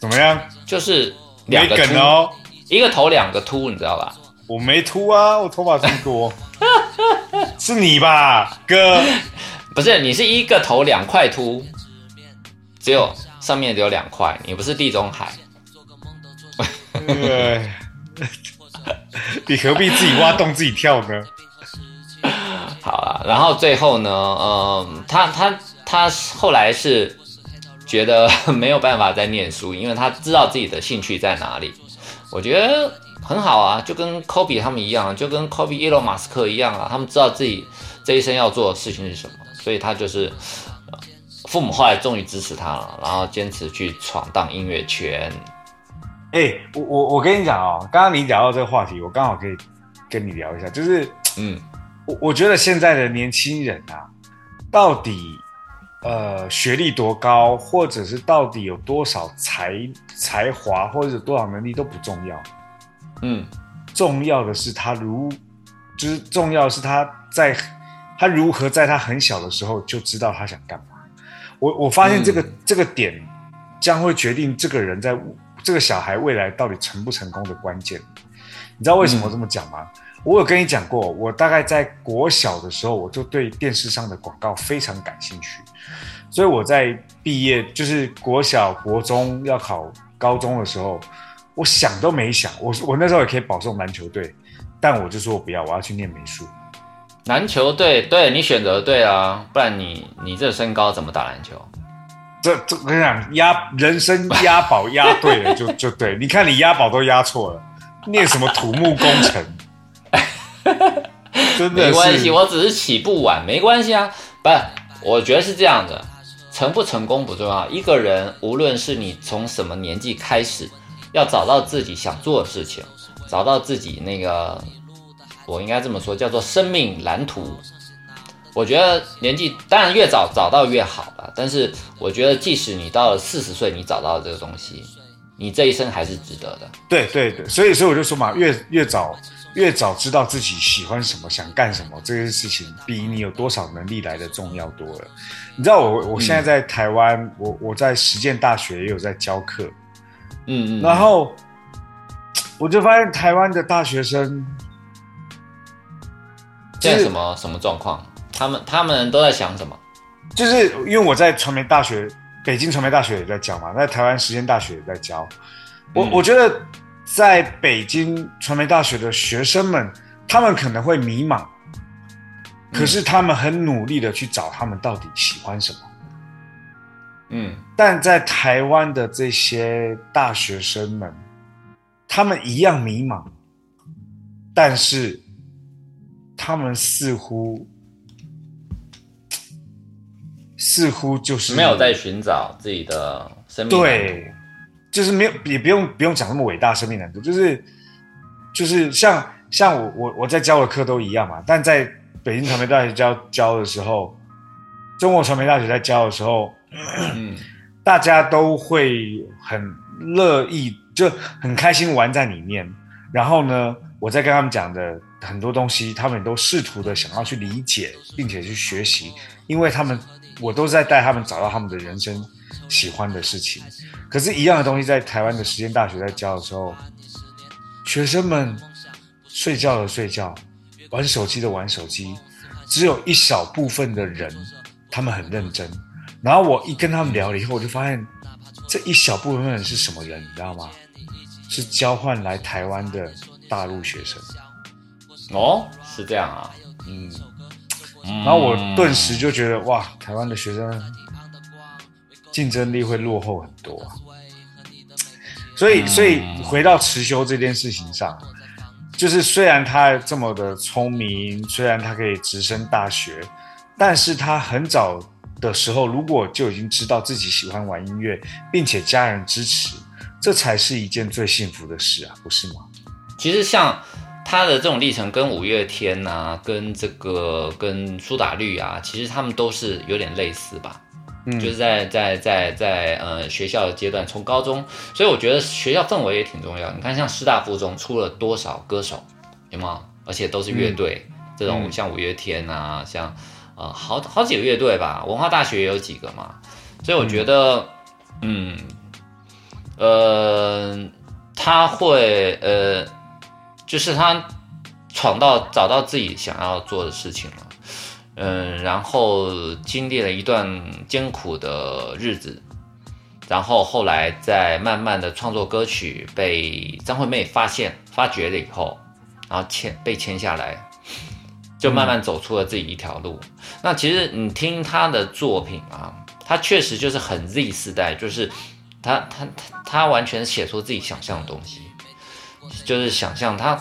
怎么样？就是两没个秃，梗哦。一个头两个秃，你知道吧？我没秃啊，我头发这么多，是你吧，哥？不是，你是一个头两块秃，只有上面只有两块，你不是地中海。对，你何必自己挖洞自己跳呢？好了，然后最后呢，嗯，他他他后来是觉得 没有办法再念书，因为他知道自己的兴趣在哪里。我觉得很好啊，就跟 Kobe 他们一样，就跟 Kobe 伊隆马斯克一样啊，他们知道自己这一生要做的事情是什么，所以他就是。呃父母后来终于支持他了，然后坚持去闯荡音乐圈。哎、我我我跟你讲哦，刚刚你聊到这个话题，我刚好可以跟你聊一下，就是嗯，我我觉得现在的年轻人啊，到底呃学历多高，或者是到底有多少才才华，或者是多少能力都不重要，嗯，重要的是他如，就是重要的是他在他如何在他很小的时候就知道他想干嘛。我我发现这个、这个点将会决定这个人在这个小孩未来到底成不成功的关键。你知道为什么我这么讲吗？我有跟你讲过，我大概在国小的时候，我就对电视上的广告非常感兴趣，所以我在毕业就是国小、国中要考高中的时候，我想都没想，我我那时候也可以保送篮球队，但我就说我不要，我要去念美术。篮球队对，你选择对啊，不然你你这身高怎么打篮球？这这我跟你讲，押人生押宝押对了就就对。你看你押宝都押错了，念什么土木工程？真的没关系，我只是起步晚，没关系啊。不，我觉得是这样的，成不成功不重要。一个人无论是你从什么年纪开始，要找到自己想做的事情，找到自己那个，我应该这么说，叫做生命蓝图。我觉得年纪当然越早找到越好了，但是我觉得即使你到了四十岁，你找到这个东西，你这一生还是值得的。对对对，所以所以我就说嘛，越越早越早知道自己喜欢什么、想干什么，这件事情比你有多少能力来的重要多了。你知道我我现在在台湾，我我在实践大学也有在教课，嗯嗯，然后我就发现台湾的大学生，现在什么什么状况？他们他们都在想什么？就是因为我在传媒大学，北京传媒大学也在教嘛，在台湾实践大学也在教。我、嗯我觉得在北京传媒大学的学生们，他们可能会迷茫，可是他们很努力的去找他们到底喜欢什么。嗯但在台湾的这些大学生们，他们一样迷茫，但是他们似乎似乎就是没有在寻找自己的生命。，对，就是没有也不用不用讲那么伟大生命难度，就是就是像像我我我在教的课都一样嘛，但在北京传媒大学教教的时候，中国传媒大学在教的时候，嗯大家都会很乐意，就很开心玩在里面。然后呢，我在跟他们讲的很多东西，他们都试图的想要去理解，并且去学习，因为他们我都是在带他们找到他们的人生喜欢的事情。可是，一样的东西在台湾的实践大学在教的时候，学生们睡觉的睡觉，玩手机的玩手机，只有一小部分的人他们很认真。然后我一跟他们聊了以后，我就发现这一小部分人是什么人，你知道吗？是交换来台湾的大陆学生。哦，是这样啊。嗯，然然后我顿时就觉得哇，台湾的学生竞争力会落后很多啊。所以，所以回到持修这件事情上，就是虽然他这么的聪明，虽然他可以直升大学，但是他很早的时候，如果就已经知道自己喜欢玩音乐，并且家人支持，这才是一件最幸福的事啊，不是吗？其实像他的这种历程，跟五月天啊，跟这个跟苏打绿啊，其实他们都是有点类似吧。嗯就是在在在在呃学校的阶段，从高中，所以我觉得学校氛围也挺重要。你看，像师大附中出了多少歌手，有没有？而且都是乐队，这种嗯像五月天啊，像呃好好几个乐队吧，文化大学也有几个嘛。所以我觉得，嗯，呃，他会呃，就是他闯到找到自己想要做的事情了。嗯，然后经历了一段艰苦的日子，然后后来在慢慢的创作歌曲，被张惠妹发现、发掘了以后，然后签被签下来，就慢慢走出了自己一条路。那其实你听他的作品啊，他确实就是很 Z 世代，就是他他他他完全写出自己想象的东西，就是想象他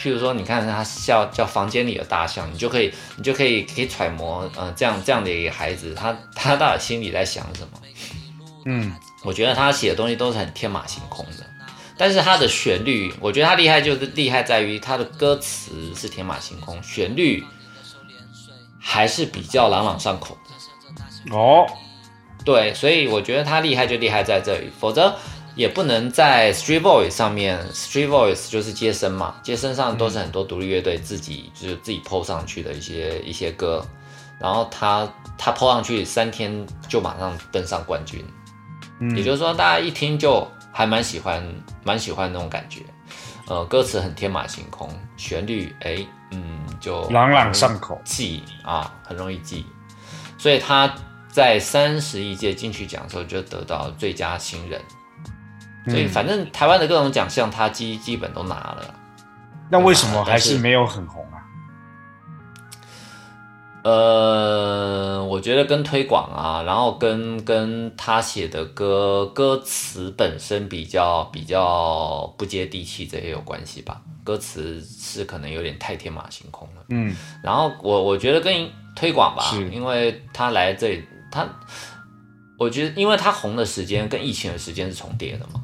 譬如说，你看他叫叫房间里的大象，你就可以你就可以可以揣摩，呃，这样这样的一个孩子，他他到底心里在想什么？嗯我觉得他写的东西都是很天马行空的，但是他的旋律，我觉得他厉害就是厉害在于他的歌词是天马行空，旋律还是比较朗朗上口的。哦，对，所以我觉得他厉害就厉害在这里，否则也不能在 Street Voice 上面，Street Voice 就是街声嘛，街声上都是很多独立乐队自己就是自己 PO 上去的一些一些歌，然后他他 PO 上去三天就马上登上冠军，嗯。也就是说大家一听就还蛮喜欢蛮喜欢那种感觉，呃，歌词很天马行空，旋律哎嗯就朗朗上口。记啊，很容易记，所以他在三十一届金曲奖的时候就得到最佳新人，所以嗯反正台湾的各种奖项他基基本都拿了。那为什么还是没有很红啊？呃，我觉得跟推广啊，然后跟跟他写的歌歌词本身比较比较不接地气，这也有关系吧。歌词是可能有点太天马行空了。嗯，然后我我觉得跟推广吧，因为他来这里，他我觉得因为他红的时间跟疫情的时间是重叠的嘛，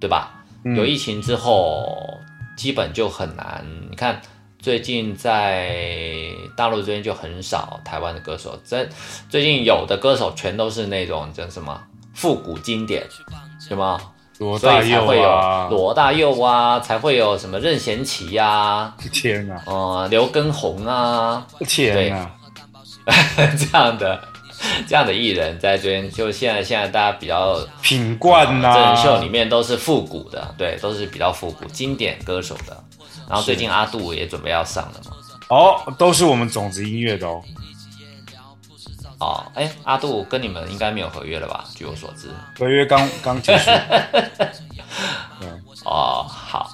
对吧？嗯有疫情之后，基本就很难。你看最近在大陆这边就很少台湾的歌手，在最近有的歌手全都是那种叫什么复古经典，什么？所罗大佑啊，罗大佑啊，才会有什么任贤齐呀、天啊，呃，刘畊宏啊，天啊，这样的 这样的艺人在这边，就现在现在大家比较品冠呐、真人秀里面都是复古的，对，都是比较复古经典歌手的。然后最近阿杜也准备要上了嘛，哦，都是我们种子音乐的哦。哦，哎，阿杜跟你们应该没有合约了吧？据我所知，合约刚刚结束，哦，好，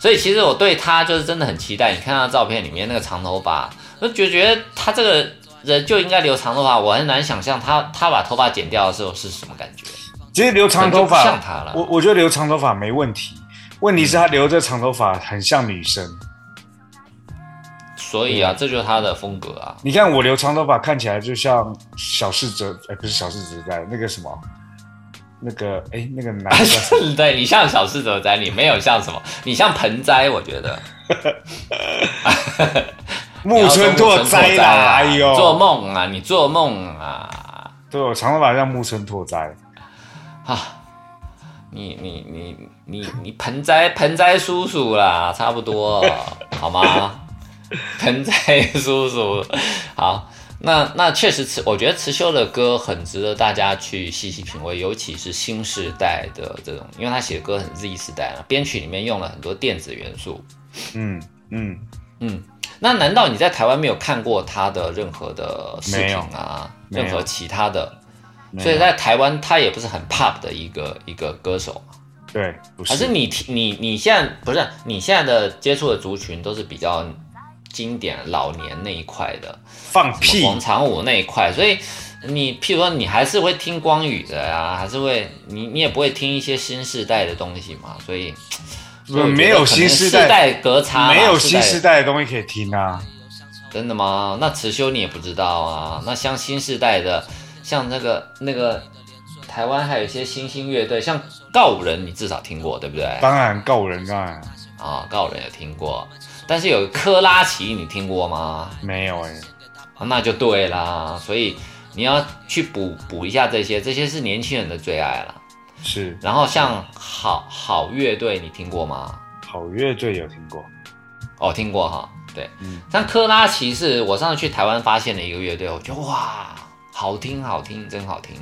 所以其实我对他就是真的很期待。你看他照片里面那个长头发，我就觉得他这个人就应该留长头发，我很难想象他他把头发剪掉的时候是什么感觉。其实留长头发不像他了我我觉得留长头发没问题，问题是他留着长头发很像女生。所以啊，这就是他的风格啊。你看我留长头发看起来就像小四哲，哎，不是小四哲在那个什么，那个哎那个男的 对你像小四哲在，你没有像什么，你像盆栽，我觉得。木村拓哉啦，哎呦，做梦啊，你做梦啊对我长头发像木村拓哉，啊！你你你你你盆栽盆栽叔叔啦，差不多 好吗？盆栽叔叔，好，那那确实慈，我觉得慈修的歌很值得大家去细细品味，尤其是新时代的这种，因为他写的歌很 Z 时代啊，编曲里面用了很多电子元素，嗯嗯，嗯，那难道你在台湾没有看过他的任何的视频啊？任何其他的？所以在台湾，他也不是很 pop 的一个一个歌手嘛。对，不还是你听你你现在不是你现在的接触的族群都是比较经典老年那一块的，放屁么广场舞那一块，所以你譬如说你还是会听光宇的啊，还是会你你也不会听一些新世代的东西嘛，所以。没有新时代代隔差，没有新时代的东西可以听啊。真的吗？那慈修你也不知道啊？那像新时代的，像那个那个台湾还有一些新兴乐队，像告人，你至少听过对不对？当然告人当然啊，告人有听过，但是有个科拉奇，你听过吗？没有哎、啊，那就对啦。所以你要去补补一下这些，这些是年轻人的最爱啦。是然后像好好乐队，你听过吗？好乐队有听过，哦，听过哈，对，嗯像科拉奇是我上次去台湾发现的一个乐队，我觉得哇，好听好听，真好听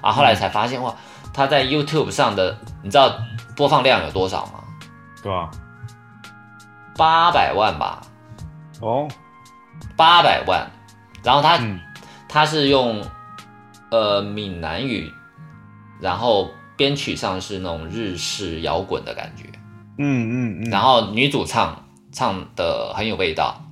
啊！后来才发现哇，他在 YouTube 上的，你知道播放量有多少吗？对吧？八百万吧，哦，八百万。然后他、嗯他是用呃闽南语，然后编曲上是那种日式摇滚的感觉，嗯嗯嗯，然后女主唱唱的很有味道，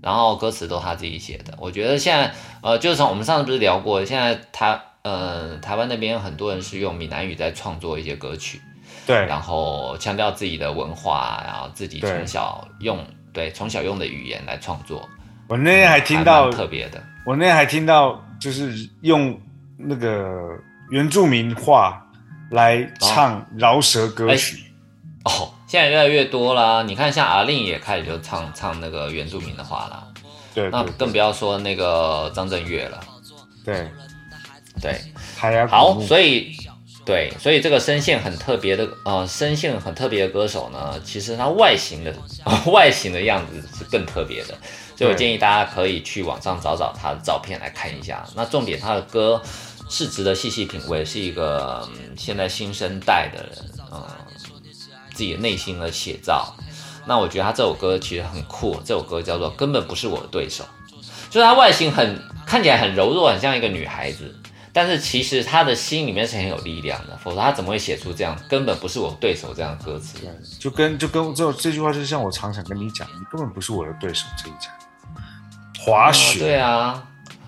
然后歌词都她自己写的。我觉得现在呃，就是从我们上次不是聊过，现在台呃台湾那边很多人是用闽南语在创作一些歌曲，对，然后强调自己的文化，然后自己从小用对从小用的语言来创作，我那天还听还到蛮，特别的。我那天还听到，就是用那个原住民话来唱饶舌歌曲，哦，现在越来越多啦。你看，像阿令也开始就唱唱那个原住民的话啦，对对那更不要说那个张震岳了。对，对，海好，所以对，所以这个声线很特别的，呃，声线很特别的歌手呢，其实他外形的、外形的样子是更特别的，所以我建议大家可以去网上找找他的照片来看一下。那重点，他的歌是值得细细品味，是一个、嗯现在新生代的人，嗯，自己的内心的写照。那我觉得他这首歌其实很酷，这首歌叫做《根本不是我的对手》，就是他外形很看起来很柔弱，很像一个女孩子，但是其实他的心里面是很有力量的，否则他怎么会写出这样根本不是我对手这样的歌词？就跟就跟这这句话，就像我常常跟你讲，你根本不是我的对手这一讲。滑雪，对啊，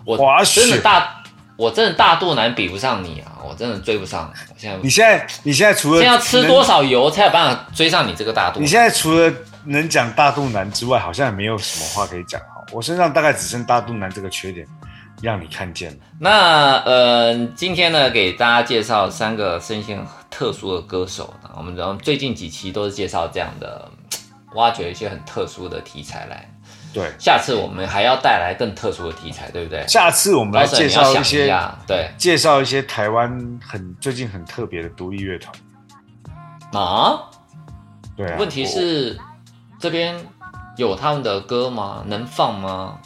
我滑雪真的大，我真的大肚腩比不上你啊，我真的追不上。我现在你现在你现在除了现在要吃多少油才有办法追上你这个大肚腩？你现在除了能讲大肚腩之外，好像也没有什么话可以讲哈。我身上大概只剩大肚腩这个缺点，让你看见了。那呃，今天呢，给大家介绍三个声线特殊的歌手。我们然后最近几期都是介绍这样的，挖掘一些很特殊的题材来。对，下次我们还要带来更特殊的题材，对不对？下次我们来介绍一些下，对介绍一些台湾很最近很特别的独立乐团。啊。对啊，问题是这边有他们的歌吗？能放吗？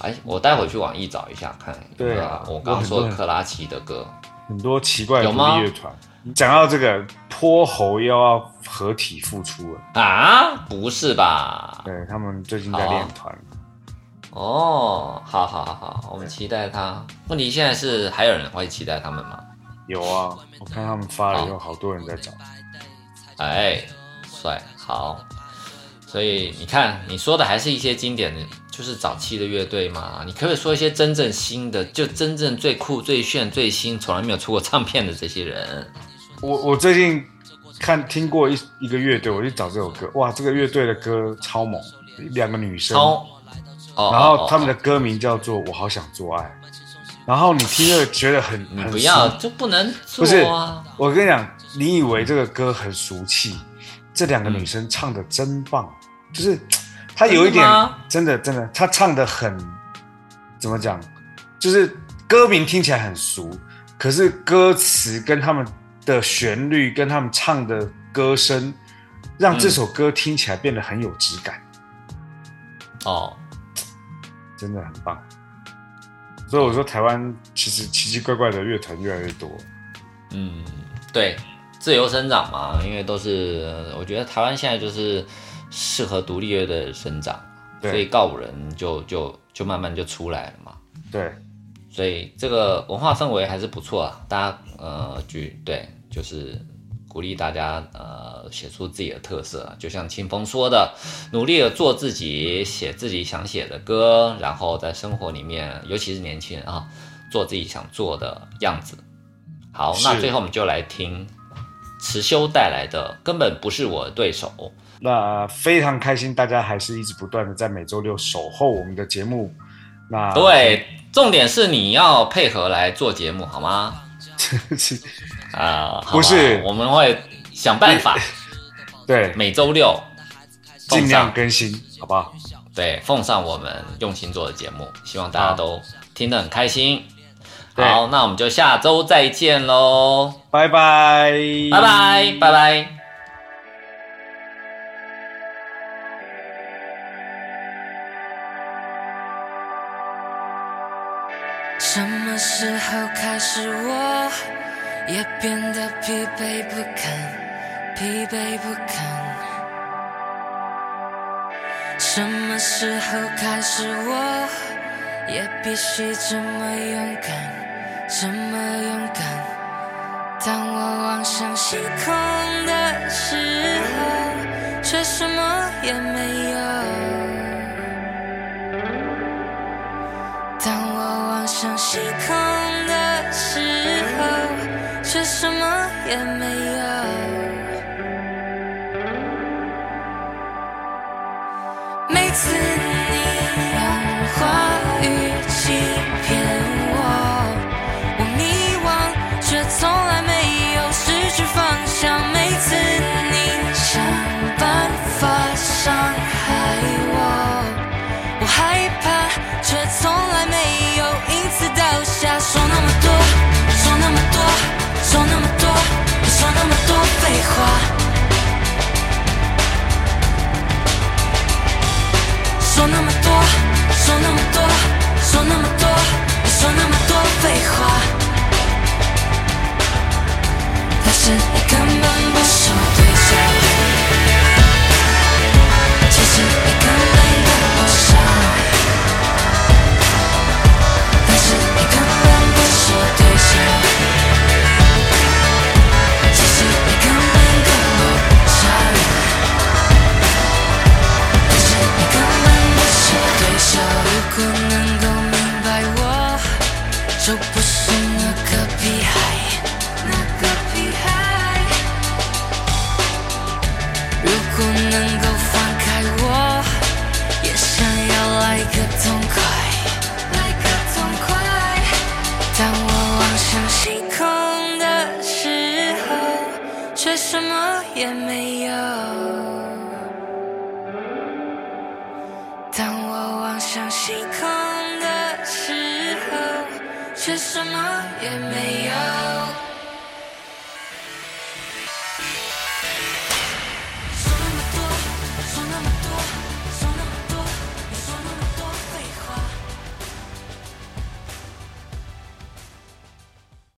哎，我待会去网易找一下看。对啊我刚刚说克拉奇的歌，很多奇怪的独立乐团。讲到这个，泼猴又要合体复出了。啊？不是吧？对他们最近在练团，哦，好好好好，我们期待他。问题现在是还有人会期待他们吗？有啊，我看他们发了以后，好多人在找。哎，帅，好。所以你看，你说的还是一些经典的，就是早期的乐队嘛。你可不可以说一些真正新的，就真正最酷、最炫、最新，从来没有出过唱片的这些人？我我最近看听过一一个乐队，我去找这首歌，哇，这个乐队的歌超猛，两个女生，超，哦，然后他们的的歌名叫做《我好想做爱》，然后你听了觉得很很不要俗就不能不是啊？我跟你讲，你以为这个歌很俗气，这两个女生唱的真棒，就是她有一点真的真的，她唱的很怎么讲，就是歌名听起来很俗，可是歌词跟他们的旋律跟他们唱的歌声，让这首歌听起来变得很有质感，哦，真的很棒。所以我说，台湾其实奇奇怪怪的乐团越来越多。嗯，对，自由生长嘛，因为都是，我觉得台湾现在就是适合独立乐的生长，对所以告五人就就就慢慢就出来了嘛。对，所以这个文化氛围还是不错啊，大家呃举对，就是鼓励大家呃写出自己的特色，就像清风说的，努力的做自己，写自己想写的歌，然后在生活里面，尤其是年轻人啊，做自己想做的样子。好，那最后我们就来听池修带来的《根本不是我的对手》。那非常开心，大家还是一直不断的在每周六守候我们的节目。那对，重点是你要配合来做节目，好吗？啊、好不是我们会想办法，对，每周六奉尽量更新，好不好？对奉上我们用心做的节目，希望大家都听得很开心。好，那我们就下周再见喽，拜拜，拜拜，拜拜。开始，我也变得疲惫不堪，疲惫不堪？什么时候开始，我也必须这么勇敢，这么勇敢？当我望向星空的时候，却什么也没有。当我望向星空，却什么也没有。每次说那么多，说那么多，说那么多，别说那么多废话，但是你根本不说。如果能够明白我就不